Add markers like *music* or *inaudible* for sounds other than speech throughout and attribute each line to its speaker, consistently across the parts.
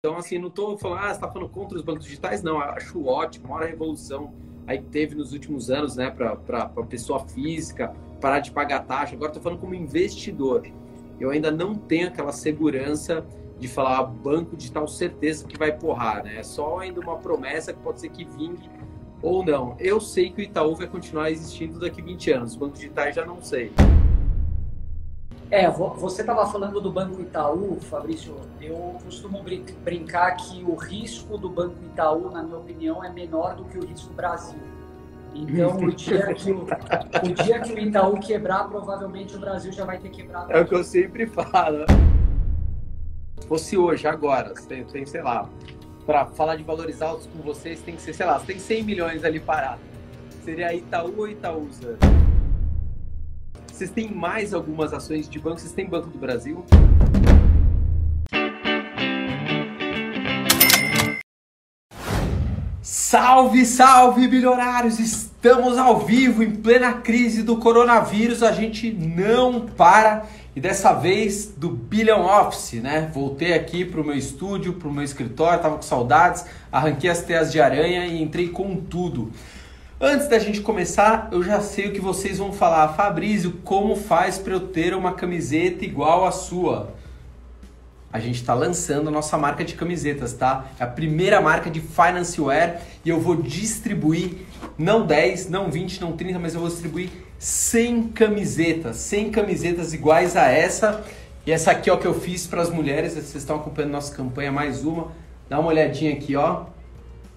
Speaker 1: Então, assim, não estou falando, ah, você está falando contra os bancos digitais, não, acho ótimo, maior revolução aí que teve nos últimos anos, né, para a pessoa física, parar de pagar taxa. Agora estou falando como investidor. Eu ainda não tenho aquela segurança de falar ah, banco digital certeza que vai porrar, né? É só ainda uma promessa que pode ser que vingue ou não. Eu sei que o Itaú vai continuar existindo daqui 20 anos, os bancos digitais já não sei.
Speaker 2: É, você estava falando do Banco Itaú, Fabrício. Eu costumo brincar que o risco do Banco Itaú, na minha opinião, é menor do que o risco do Brasil. Então, o dia, que o, *laughs* o dia que o Itaú quebrar, provavelmente o Brasil já vai ter quebrado.
Speaker 1: É o que eu sempre falo. Se fosse hoje, agora, tem, tem sei lá, para falar de valores altos com vocês, tem que ser, sei lá, tem 100 milhões ali parado. Seria Itaú ou Itaúsa? Vocês têm mais algumas ações de banco? Vocês têm Banco do Brasil? Salve, salve, bilionários! Estamos ao vivo em plena crise do coronavírus. A gente não para e dessa vez do Billion Office, né? Voltei aqui para o meu estúdio, para o meu escritório, tava com saudades, arranquei as teias de aranha e entrei com tudo. Antes da gente começar, eu já sei o que vocês vão falar. Fabrício, como faz para eu ter uma camiseta igual a sua? A gente está lançando a nossa marca de camisetas, tá? É a primeira marca de finance wear e eu vou distribuir não 10, não 20, não 30, mas eu vou distribuir 100 camisetas, 100 camisetas iguais a essa. E essa aqui, ó, que eu fiz para as mulheres, vocês estão acompanhando nossa campanha mais uma. Dá uma olhadinha aqui, ó.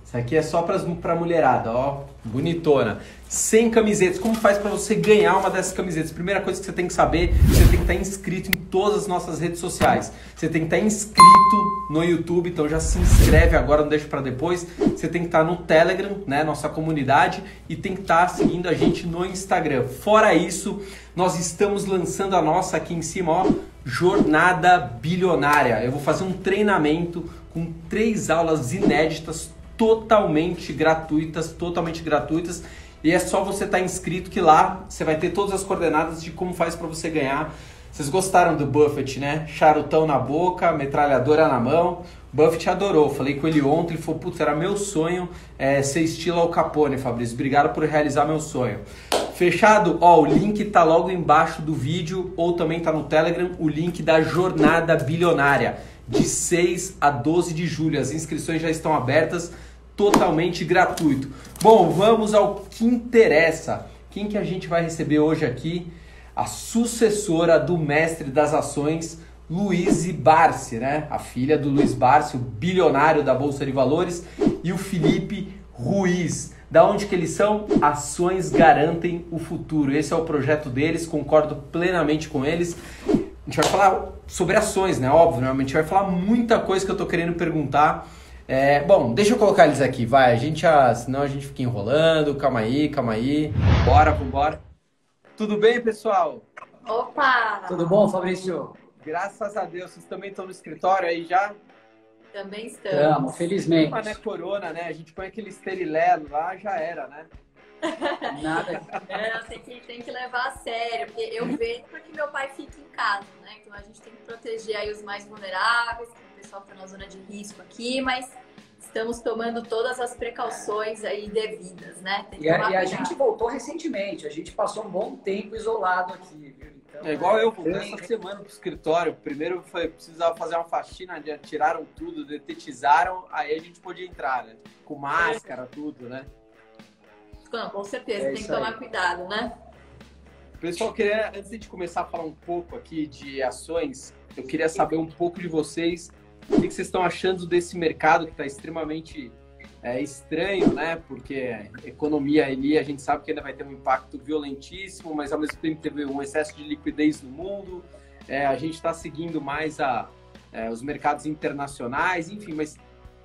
Speaker 1: Isso aqui é só para mulherada, ó, bonitona. 100 camisetas. Como faz para você ganhar uma dessas camisetas? Primeira coisa que você tem que saber, você tem que estar inscrito em todas as nossas redes sociais. Você tem que estar inscrito no YouTube, então já se inscreve agora, não deixa para depois. Você tem que estar no Telegram, né, nossa comunidade, e tem que estar seguindo a gente no Instagram. Fora isso, nós estamos lançando a nossa aqui em cima, ó, Jornada Bilionária. Eu vou fazer um treinamento com três aulas inéditas totalmente gratuitas, totalmente gratuitas. E é só você estar tá inscrito que lá você vai ter todas as coordenadas de como faz para você ganhar. Vocês gostaram do Buffett, né? Charutão na boca, metralhadora na mão. Buffett adorou. Falei com ele ontem, ele falou, putz, era meu sonho é, ser estilo Al Capone, Fabrício. Obrigado por realizar meu sonho. Fechado? Ó, o link tá logo embaixo do vídeo ou também tá no Telegram, o link da Jornada Bilionária, de 6 a 12 de julho. As inscrições já estão abertas totalmente gratuito. Bom, vamos ao que interessa. Quem que a gente vai receber hoje aqui? A sucessora do mestre das ações, Luiz Barsi, né? A filha do Luiz Barsi, o bilionário da Bolsa de Valores, e o Felipe Ruiz. Da onde que eles são? Ações garantem o futuro. Esse é o projeto deles, concordo plenamente com eles. A gente vai falar sobre ações, né? Óbvio, né? A gente vai falar muita coisa que eu tô querendo perguntar é, bom, deixa eu colocar eles aqui, vai. A gente, ah, senão a gente fica enrolando. Calma aí, calma aí. Bora, vambora. Tudo bem, pessoal?
Speaker 3: Opa!
Speaker 2: Tudo bom, Fabrício?
Speaker 1: Graças a Deus. Vocês também estão no escritório aí já?
Speaker 3: Também estamos. Estamos,
Speaker 2: felizmente.
Speaker 1: Mas não é corona, né? A gente põe aquele esterilelo lá, já era, né? *laughs*
Speaker 3: Nada. É, tem, que, tem que levar a sério, porque eu vejo porque meu pai fica em casa, né? Então a gente tem que proteger aí os mais vulneráveis, pessoal que está na zona de risco aqui, mas estamos tomando todas as precauções aí devidas, né?
Speaker 2: E a, e, a, gente voltou recentemente, a gente passou um bom tempo isolado aqui, viu?
Speaker 1: Então, é igual eu, voltei essa semana pro escritório. Primeiro foi precisava fazer uma faxina, tiraram tudo, detetizaram, aí a gente podia entrar, né? Com máscara, tudo, né?
Speaker 3: Não, com certeza, é tem que tomar aí. cuidado, né?
Speaker 1: Pessoal, queria, antes de começar a falar um pouco aqui de ações, eu queria saber um pouco de vocês o que vocês estão achando desse mercado que está extremamente é, estranho, né? Porque economia ali a gente sabe que ainda vai ter um impacto violentíssimo, mas ao mesmo tempo teve um excesso de liquidez no mundo. É, a gente está seguindo mais a, é, os mercados internacionais, enfim, mas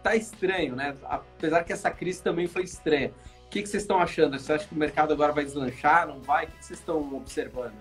Speaker 1: tá estranho, né? Apesar que essa crise também foi estranha. O que, vocês estão achando? Você acha que o mercado agora vai deslanchar? Não vai? O que, que vocês estão observando?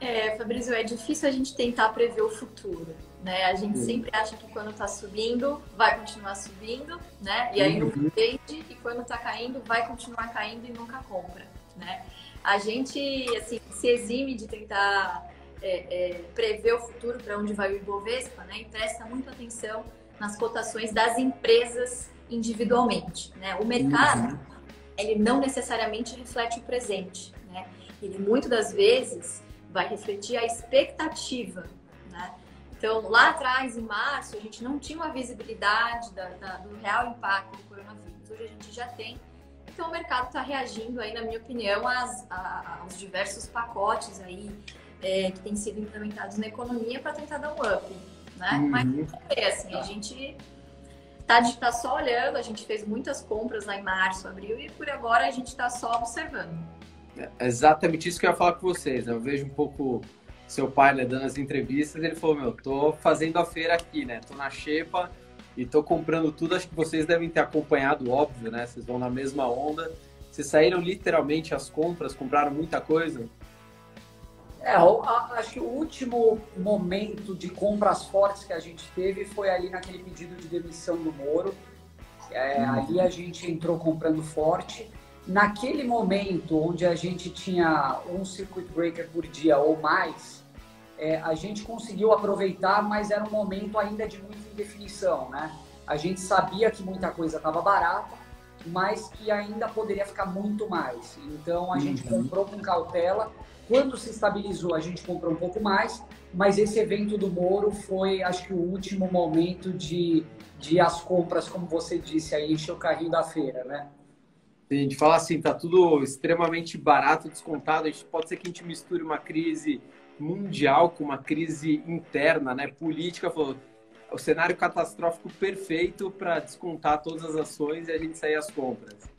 Speaker 3: É, Fabrício, é difícil a gente tentar prever o futuro, né? A gente sempre acha que quando está subindo, vai continuar subindo, né? E aí não uhum. vende, e quando está caindo, vai continuar caindo e nunca compra, né? A gente, assim, se exime de tentar é, é, prever o futuro para onde vai o Ibovespa, né? E presta muita atenção nas cotações das empresas individualmente. Né? O mercado, uhum. ele não necessariamente reflete o presente. Né? Ele, muitas das vezes, vai refletir a expectativa. Então, lá atrás, em março, a gente não tinha uma visibilidade da, da, do real impacto do coronavírus. Hoje a gente já tem. Então, o mercado está reagindo aí, na minha opinião, às, aos diversos pacotes aí é, que têm sido implementados na economia para tentar dar um up, né? Uhum. Mas é assim, a gente tá, tá só olhando, a gente fez muitas compras lá em março, abril e por agora a gente está só observando.
Speaker 1: É exatamente isso que eu ia falar com vocês. Né? Eu vejo um pouco seu pai né, dando as entrevistas, ele falou, meu, tô fazendo a feira aqui, né? Tô na Xepa e tô comprando tudo. Acho que vocês devem ter acompanhado, óbvio, né? Vocês vão na mesma onda. Vocês saíram literalmente as compras, compraram muita coisa?
Speaker 2: É, acho que o último momento de compras fortes que a gente teve foi ali naquele pedido de demissão do Moro. É, uhum. Ali a gente entrou comprando forte. Naquele momento onde a gente tinha um circuit breaker por dia ou mais, é, a gente conseguiu aproveitar, mas era um momento ainda de muita indefinição, né? A gente sabia que muita coisa estava barata, mas que ainda poderia ficar muito mais. Então a uhum. gente comprou com cautela quando se estabilizou, a gente comprou um pouco mais, mas esse evento do Moro foi, acho que, o último momento de, de as compras, como você disse, aí encher o carrinho da feira, né?
Speaker 1: A gente fala assim, tá tudo extremamente barato, descontado. A gente, pode ser que a gente misture uma crise mundial com uma crise interna, né? Política, falou, o cenário catastrófico perfeito para descontar todas as ações e a gente sair às compras.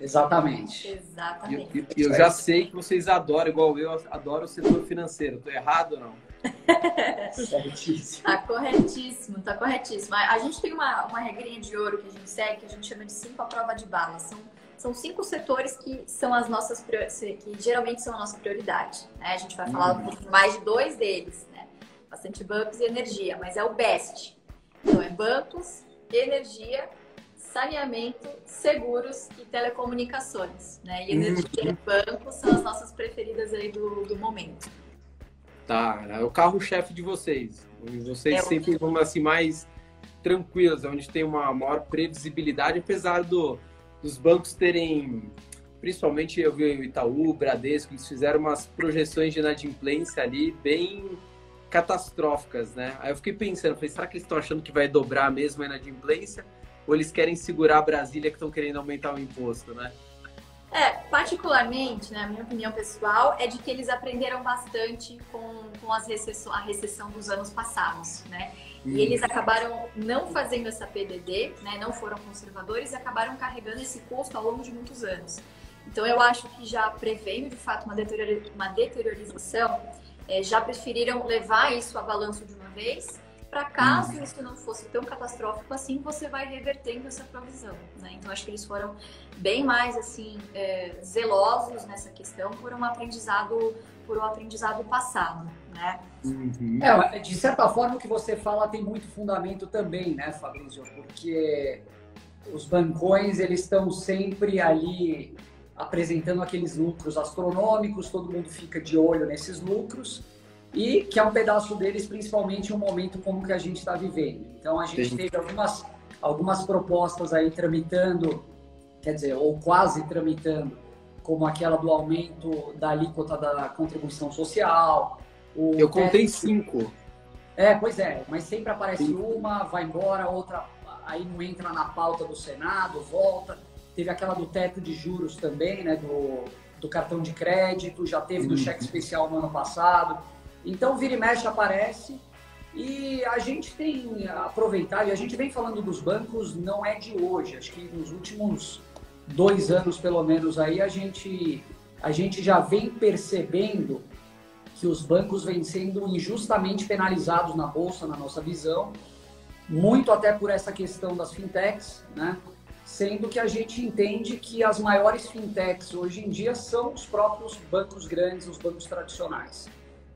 Speaker 2: Exatamente.
Speaker 3: Exatamente.
Speaker 1: E eu, eu, já sei que vocês adoram, igual eu, adoro o setor financeiro. Estou errado ou não?
Speaker 3: certíssimo. *laughs* Tá corretíssimo, tá corretíssimo. A gente tem uma, uma regrinha de ouro que a gente segue, que a gente chama de cinco à prova de bala. São, são cinco setores que são as nossas que geralmente são a nossa prioridade. Né? A gente vai falar uhum. mais de dois deles, né? Bastante bancos e energia, mas é o best. Então é bancos, energia saneamento, seguros e telecomunicações, né? E energia uhum. e banco são as nossas preferidas aí do, do momento.
Speaker 1: Tá, é o carro-chefe de vocês. Vocês é sempre vão assim mais tranquilos, onde tem uma maior previsibilidade, apesar do, dos bancos terem, principalmente eu vi o Itaú, o Bradesco, eles fizeram umas projeções de inadimplência ali bem catastróficas, né? Aí eu fiquei pensando, falei, será que eles estão achando que vai dobrar mesmo a inadimplência? ou eles querem segurar a Brasília que estão querendo aumentar o imposto, né?
Speaker 3: É, particularmente, né, minha opinião pessoal, é de que eles aprenderam bastante com, com as recessão, a recessão dos anos passados, né? Hum. E eles acabaram não fazendo essa PDD, né? Não foram conservadores e acabaram carregando esse custo ao longo de muitos anos. Então, eu acho que já prevendo, de fato, uma, uma deteriorização, é, já preferiram levar isso a balanço de uma vez para caso hum. isso não fosse tão catastrófico assim, você vai revertendo essa provisão. Né? Então, acho que eles foram bem mais assim é, zelosos nessa questão por um aprendizado por um aprendizado passado, né?
Speaker 2: Uhum. É, de certa forma, o que você fala tem muito fundamento também, né, Fabrício? Porque os bancões eles estão sempre ali apresentando aqueles lucros astronômicos, todo mundo fica de olho nesses lucros e que é um pedaço deles, principalmente um momento como que a gente está vivendo. Então a gente Sim. teve algumas, algumas propostas aí tramitando, quer dizer, ou quase tramitando, como aquela do aumento da alíquota da contribuição social.
Speaker 1: Eu contei cinco.
Speaker 2: É, pois é, mas sempre aparece Sim. uma, vai embora, outra aí não entra na pauta do Senado, volta. Teve aquela do teto de juros também, né, do, do cartão de crédito, já teve do cheque especial no ano passado. Então, vira e mexe aparece e a gente tem aproveitado, e a gente vem falando dos bancos, não é de hoje, acho que nos últimos dois anos, pelo menos, aí a gente, a gente já vem percebendo que os bancos vêm sendo injustamente penalizados na Bolsa, na nossa visão, muito até por essa questão das fintechs, né? Sendo que a gente entende que as maiores fintechs hoje em dia são os próprios bancos grandes, os bancos tradicionais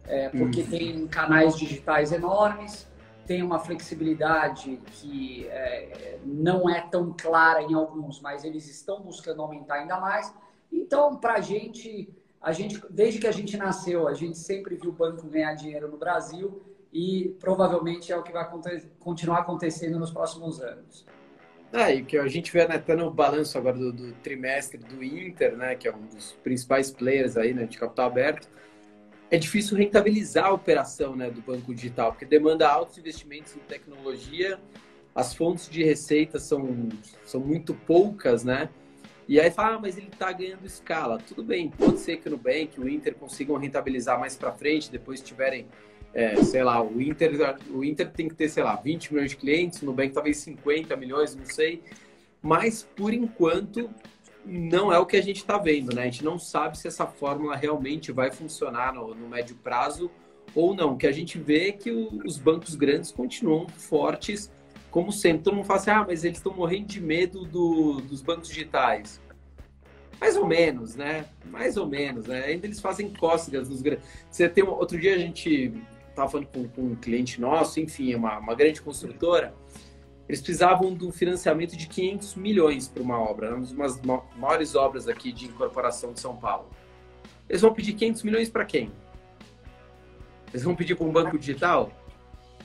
Speaker 2: é, porque uhum. tem canais digitais enormes, tem uma flexibilidade que é, não é tão clara em alguns, mas eles estão buscando aumentar ainda mais. Então, para a gente, a gente, desde que a gente nasceu, a gente sempre viu o banco ganhar dinheiro no Brasil e provavelmente é o que vai continuar acontecendo nos próximos anos.
Speaker 1: É, e que a gente vê né, tá no balanço agora do, do, trimestre do Inter, né, que é um dos principais players aí, né, de capital aberto, é difícil rentabilizar a operação né, do banco digital, porque demanda altos investimentos em tecnologia, as fontes de receita são, são muito poucas, né? E aí fala, ah, mas ele está ganhando escala. Tudo bem, pode ser que no Bank o Inter consigam rentabilizar mais para frente, depois tiverem, é, sei lá, o Inter, o Inter tem que ter, sei lá, 20 milhões de clientes, no Bank talvez 50 milhões, não sei. Mas por enquanto não é o que a gente está vendo, né? A gente não sabe se essa fórmula realmente vai funcionar no, no médio prazo ou não. O que a gente vê é que o, os bancos grandes continuam fortes, como sempre. Todo mundo fala assim, ah, mas eles estão morrendo de medo do, dos bancos digitais. Mais ou menos, né? Mais ou menos, né? Ainda eles fazem cócegas nos grandes. Você tem outro dia a gente estava falando com, com, um cliente nosso, enfim, uma, uma grande construtora. Eles precisavam do financiamento de 500 milhões para uma obra, uma das maiores obras aqui de incorporação de São Paulo. Eles vão pedir 500 milhões para quem? Eles vão pedir para um banco digital?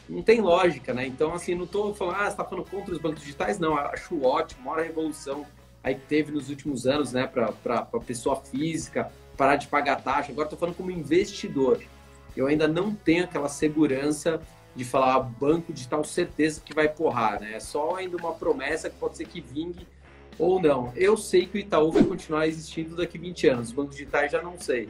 Speaker 1: Não tem lógica, né? Então, assim, não estou falando, ah, você está falando contra os bancos digitais? Não, acho ótimo, maior revolução aí que teve nos últimos anos, né, para pessoa física, parar de pagar taxa. Agora estou falando como investidor. Eu ainda não tenho aquela segurança de falar banco digital certeza que vai porrar, né? É só ainda uma promessa que pode ser que vingue ou não. Eu sei que o Itaú vai continuar existindo daqui 20 anos, os bancos digitais já não sei.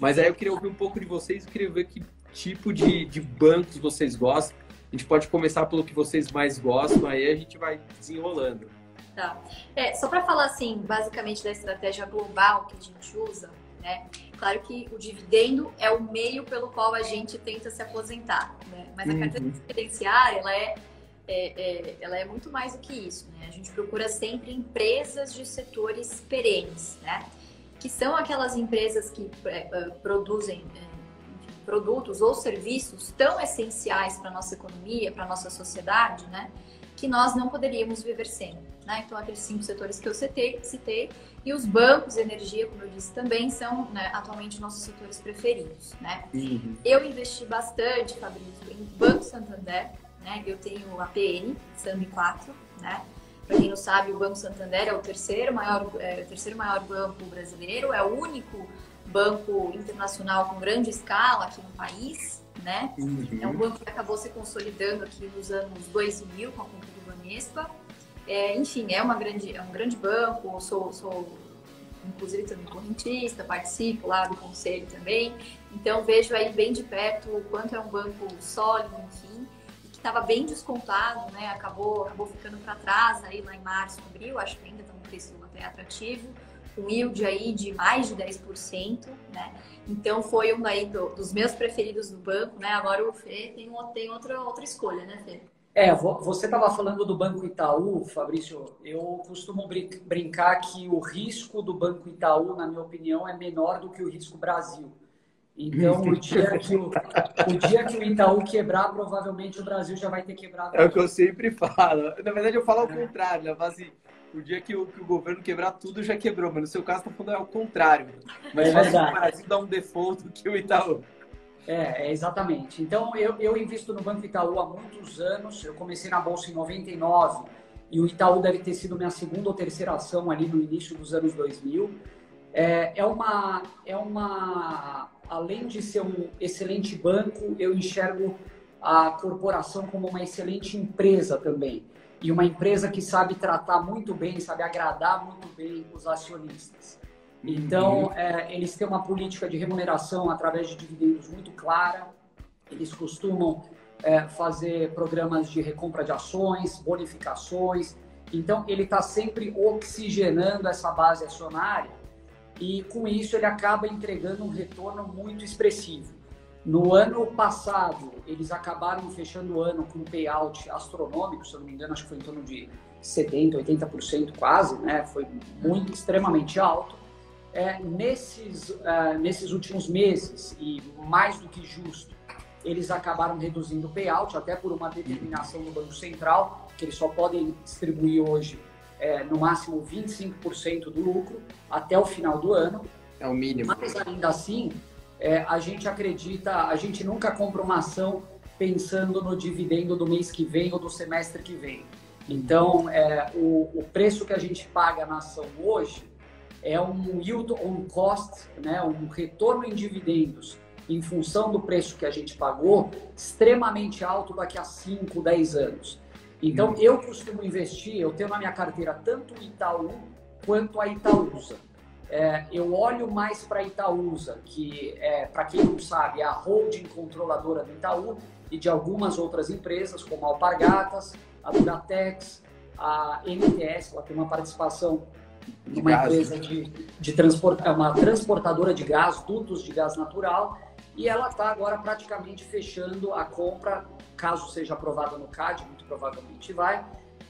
Speaker 1: Mas aí eu queria ouvir um pouco de vocês, eu queria ver que tipo de, de bancos vocês gostam. A gente pode começar pelo que vocês mais gostam, aí a gente vai desenrolando.
Speaker 3: Tá. É, só para falar assim, basicamente da estratégia global que a gente usa, né? Claro que o dividendo é o meio pelo qual a gente tenta se aposentar, né? Mas a uhum. carteira previdenciária, ela é, é, é, ela é muito mais do que isso, né? A gente procura sempre empresas de setores perenes, né? Que são aquelas empresas que é, é produzem é, produtos ou serviços tão essenciais para a nossa economia, para a nossa sociedade, né? Que nós não poderíamos viver sem. Né? Então, aqueles cinco setores que eu citei, citei e os bancos de energia, como eu disse, também são né, atualmente nossos setores preferidos. Né? Uhum. Eu investi bastante, Fabrício, em Banco Santander. Né? Eu tenho a PN, SAMB 4. Né? Para quem não sabe, o Banco Santander é o terceiro maior, é, o terceiro maior banco brasileiro, é o único banco internacional com grande escala aqui no país. Né? Uhum. É um banco que acabou se consolidando aqui nos anos 2000 com a compra do Banespa. É, enfim, é, uma grande, é um grande banco, sou, sou inclusive também correntista, participo lá do conselho também. Então vejo aí bem de perto o quanto é um banco sólido, enfim, que estava bem descontado, né? Acabou, acabou ficando para trás aí lá em março, abril, acho que ainda está um preço até atrativo, com yield aí de mais de 10%, né? Então foi um daí do, dos meus preferidos do banco, né? Agora o Fê tem, tem outra, outra escolha, né, Fê?
Speaker 2: É, você estava falando do Banco Itaú, Fabrício. Eu costumo brincar que o risco do Banco Itaú, na minha opinião, é menor do que o risco Brasil. Então, o dia que o, o, dia que o Itaú quebrar, provavelmente o Brasil já vai ter quebrado.
Speaker 1: É o que eu sempre falo. Na verdade, eu falo ao contrário. Né? Assim, o dia que o, que o, governo quebrar, tudo já quebrou. Mas no seu caso, está falando é o contrário. Mas é o Brasil dá um default do que o Itaú.
Speaker 2: É, é, exatamente. Então, eu, eu invisto no Banco Itaú há muitos anos. Eu comecei na Bolsa em 99 e o Itaú deve ter sido minha segunda ou terceira ação ali no início dos anos 2000. É, é, uma, é uma. Além de ser um excelente banco, eu enxergo a corporação como uma excelente empresa também. E uma empresa que sabe tratar muito bem, sabe agradar muito bem os acionistas. Então, uhum. é, eles têm uma política de remuneração através de dividendos muito clara. Eles costumam é, fazer programas de recompra de ações, bonificações. Então, ele está sempre oxigenando essa base acionária e, com isso, ele acaba entregando um retorno muito expressivo. No ano passado, eles acabaram fechando o ano com um payout astronômico, se eu não me engano, acho que foi em torno de 70%, 80% quase, né? Foi muito, extremamente alto é, nesses, uh, nesses últimos meses, e mais do que justo, eles acabaram reduzindo o payout, até por uma determinação do Banco Central, que eles só podem distribuir hoje é, no máximo 25% do lucro até o final do ano.
Speaker 1: É o mínimo.
Speaker 2: Mas ainda assim, é, a gente acredita, a gente nunca compra uma ação pensando no dividendo do mês que vem ou do semestre que vem. Então, é, o, o preço que a gente paga na ação hoje é um yield on cost, né, um retorno em dividendos em função do preço que a gente pagou, extremamente alto daqui a 5, 10 anos. Então, eu costumo investir, eu tenho na minha carteira tanto o Itaú quanto a Itaúsa. É, eu olho mais para a Itaúsa, que, é, para quem não sabe, é a holding controladora do Itaú e de algumas outras empresas, como a Alpargatas, a Duratex, a MTS, ela tem uma participação de uma empresa de, de é uma transportadora de gás, dutos de gás natural, e ela está agora praticamente fechando a compra, caso seja aprovada no CAD, muito provavelmente vai,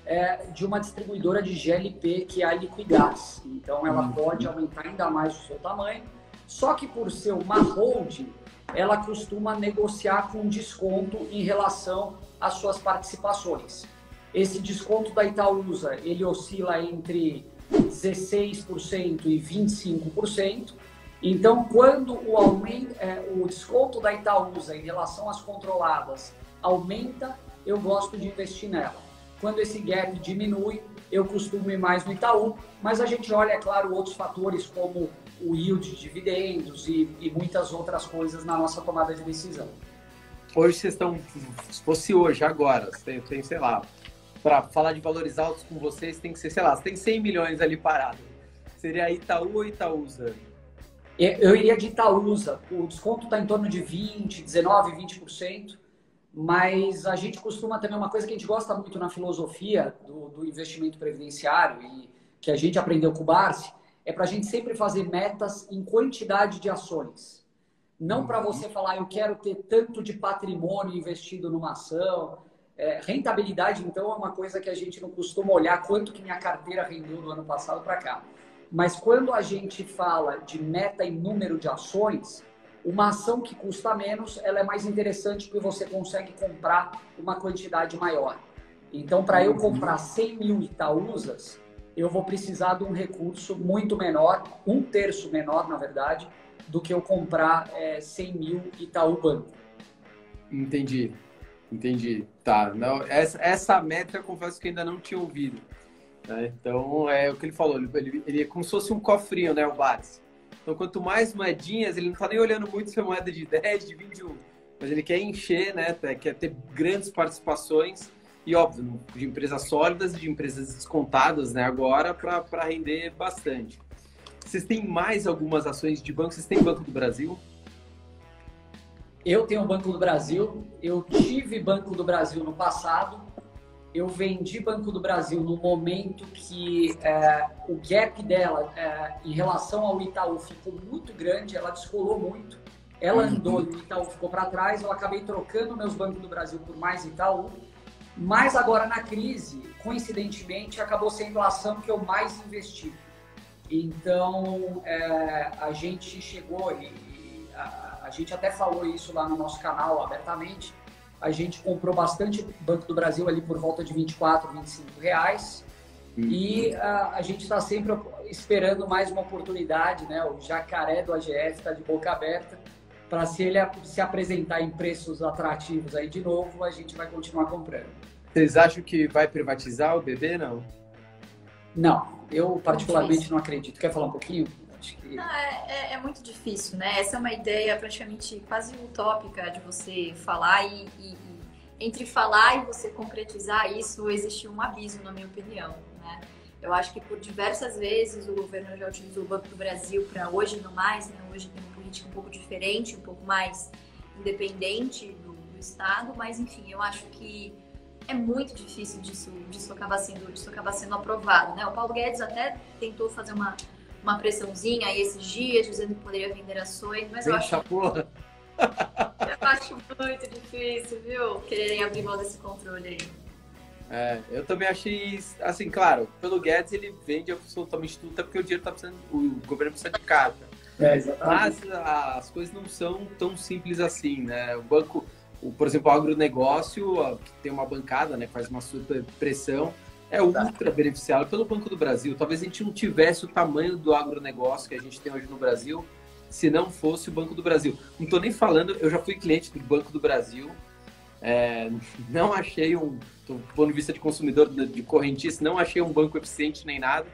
Speaker 2: é, de uma distribuidora de GLP, que é a Liquigás. Então ela uhum. pode aumentar ainda mais o seu tamanho, só que por ser uma holding, ela costuma negociar com desconto em relação às suas participações. Esse desconto da Itaúsa, ele oscila entre 16% e 25%. Então, quando o, aumento, é, o desconto da Itaúsa em relação às controladas aumenta, eu gosto de investir nela. Quando esse gap diminui, eu costumo ir mais no Itaú, mas a gente olha, é claro, outros fatores como o yield de dividendos e, e muitas outras coisas na nossa tomada de decisão.
Speaker 1: Hoje vocês estão, se fosse hoje, agora, tem, tem sei lá, para falar de valores altos com vocês, tem que ser, sei lá, você tem 100 milhões ali parado. Seria Itaú ou Itaúsa?
Speaker 2: Eu iria de Itaúsa. O desconto está em torno de 20, 19, 20%. Mas a gente costuma também, uma coisa que a gente gosta muito na filosofia do, do investimento previdenciário e que a gente aprendeu com o Barsi, é para a gente sempre fazer metas em quantidade de ações. Não para você uhum. falar, eu quero ter tanto de patrimônio investido numa ação, é, rentabilidade, então, é uma coisa que a gente não costuma olhar quanto que minha carteira rendeu do ano passado para cá. Mas quando a gente fala de meta em número de ações, uma ação que custa menos, ela é mais interessante porque você consegue comprar uma quantidade maior. Então, para eu comprar 100 mil Itaúsas, eu vou precisar de um recurso muito menor, um terço menor, na verdade, do que eu comprar é, 100 mil Itaú Banco.
Speaker 1: Entendi. Entendi. Tá. Não, essa, essa métrica, confesso que ainda não tinha ouvido. Né? Então, é o que ele falou. Ele, ele, ele é como se fosse um cofrinho, né? O Bates. Então, quanto mais moedinhas, ele não está nem olhando muito se é moeda de *laughs* 10, de 21. Mas ele quer encher, né? Quer ter grandes participações. E, óbvio, de empresas sólidas e de empresas descontadas, né? Agora, para render bastante. Vocês têm mais algumas ações de banco? Vocês têm Banco do Brasil?
Speaker 2: Eu tenho o Banco do Brasil, eu tive Banco do Brasil no passado, eu vendi Banco do Brasil no momento que é, o gap dela é, em relação ao Itaú ficou muito grande, ela descolou muito, ela uhum. andou e o Itaú ficou para trás, eu acabei trocando meus bancos do Brasil por mais Itaú, mas agora na crise, coincidentemente, acabou sendo a ação que eu mais investi. Então, é, a gente chegou e, a, a gente até falou isso lá no nosso canal abertamente. A gente comprou bastante Banco do Brasil ali por volta de 24, 25 reais. Uhum. E a, a gente está sempre esperando mais uma oportunidade, né? O jacaré do AGF está de boca aberta para se ele se apresentar em preços atrativos aí de novo, a gente vai continuar comprando.
Speaker 1: Vocês acham que vai privatizar o BB, não?
Speaker 2: Não, eu particularmente não acredito. Quer falar um pouquinho?
Speaker 3: Acho que... Não, é, é, é, muito difícil, né? Essa é uma ideia praticamente quase utópica de você falar e, e, e, entre falar e você concretizar isso existe um abismo, na minha opinião, né? Eu acho que por diversas vezes o governo já utilizou o Banco do Brasil para hoje não mais, né? Hoje tem uma política um pouco diferente, um pouco mais independente do, do Estado, mas enfim, eu acho que é muito difícil disso, disso, acabar sendo, disso acabar sendo aprovado, né? O Paulo Guedes até tentou fazer uma uma pressãozinha aí esses dias, dizendo que poderia vender ações, mas eu acho.
Speaker 1: Porra.
Speaker 3: Eu acho muito difícil, viu? Quererem abrir mão desse controle aí.
Speaker 1: É, eu também achei, assim, claro, pelo Guedes ele vende absolutamente tudo, até porque o dinheiro tá precisando, o governo precisa de carta.
Speaker 2: É,
Speaker 1: Mas as coisas não são tão simples assim, né? O banco, o, por exemplo, o agronegócio, que tem uma bancada, né, faz uma super pressão, é ultra beneficiado pelo Banco do Brasil. Talvez a gente não tivesse o tamanho do agronegócio que a gente tem hoje no Brasil se não fosse o Banco do Brasil. Não estou nem falando, eu já fui cliente do Banco do Brasil, é, não achei um, do ponto de vista de consumidor de correntista, não achei um banco eficiente nem nada,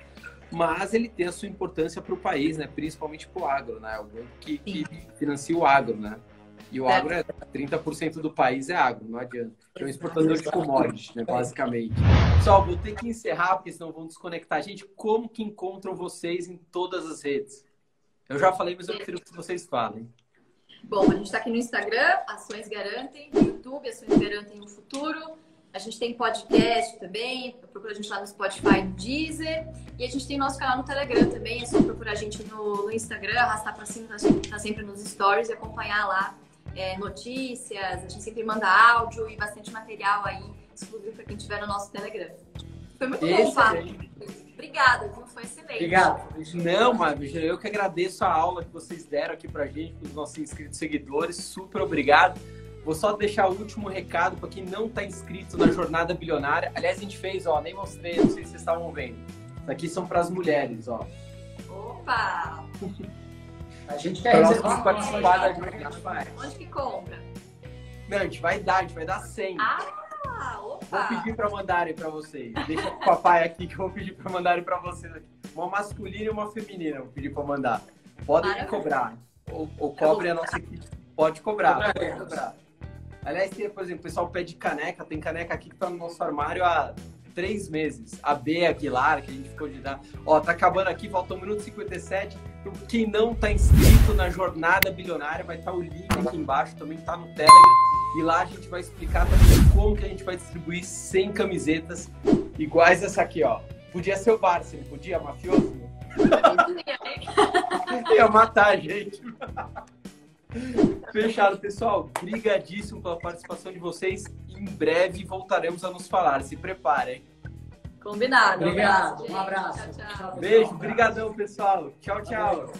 Speaker 1: mas ele tem a sua importância para o país, né? principalmente para o agro, né? o banco que, que financia o agro. Né? E o agro é 30% do país é agro, não adianta. É um exportador de commodities, né, basicamente. Pessoal, vou ter que encerrar, porque senão vão desconectar. Gente, como que encontram vocês em todas as redes? Eu já falei, mas eu prefiro que vocês falem.
Speaker 3: Bom, a gente está aqui no Instagram, Ações Garantem, no YouTube, Ações Garantem o Futuro. A gente tem podcast também, procura a gente lá no Spotify, no Deezer. E a gente tem nosso canal no Telegram também, é só procurar a gente no, no Instagram, arrastar para cima, tá, tá sempre nos stories e acompanhar lá é, notícias, a gente sempre manda áudio e bastante material aí exclusivo para quem estiver no nosso Telegram. Foi muito bom, Fábio. Obrigada, foi excelente.
Speaker 1: Obrigado. Não, Márcio, eu que agradeço a aula que vocês deram aqui pra gente, para os nossos inscritos seguidores. Super obrigado. Vou só deixar o último recado para quem não está inscrito na Jornada Bilionária. Aliás, a gente fez, ó, nem mostrei, não sei se vocês estavam vendo. Isso aqui são para as mulheres, ó.
Speaker 3: Opa! *laughs*
Speaker 2: A gente quer reservar
Speaker 1: participar da jornada.
Speaker 3: Onde que compra?
Speaker 1: Não, a gente vai dar, a gente vai dar 100.
Speaker 3: Ah, opa!
Speaker 1: Vou pedir para mandarem para vocês. Deixa o papai aqui que eu vou pedir para mandarem para vocês aqui. Uma masculina e uma feminina, vou pedir para mandar. Podem Maravilha. cobrar. Ou, ou cobre a nossa equipe. Pode cobrar, pode cobrar. Aliás, tem, por exemplo, o pessoal pede caneca. Tem caneca aqui que tá no nosso armário há três meses. A B Aguilar, que a gente ficou de dar. Ó, tá acabando aqui, falta um minuto e 57. Então, quem não tá inscrito na Jornada Bilionária, vai estar tá o link aqui embaixo, também tá no Telegram. E lá a gente vai explicar também como que a gente vai distribuir 100 camisetas iguais essa aqui, ó. Podia ser o Barça, não podia, mafioso? *laughs* Ia matar a gente. *laughs* Fechado, pessoal. Brigadíssimo pela participação de vocês. Em breve voltaremos a nos falar. Se preparem.
Speaker 3: Combinado.
Speaker 2: Obrigado. Um abraço.
Speaker 3: Tchau, tchau.
Speaker 1: Beijo. Brigadão, pessoal. Tchau, tchau.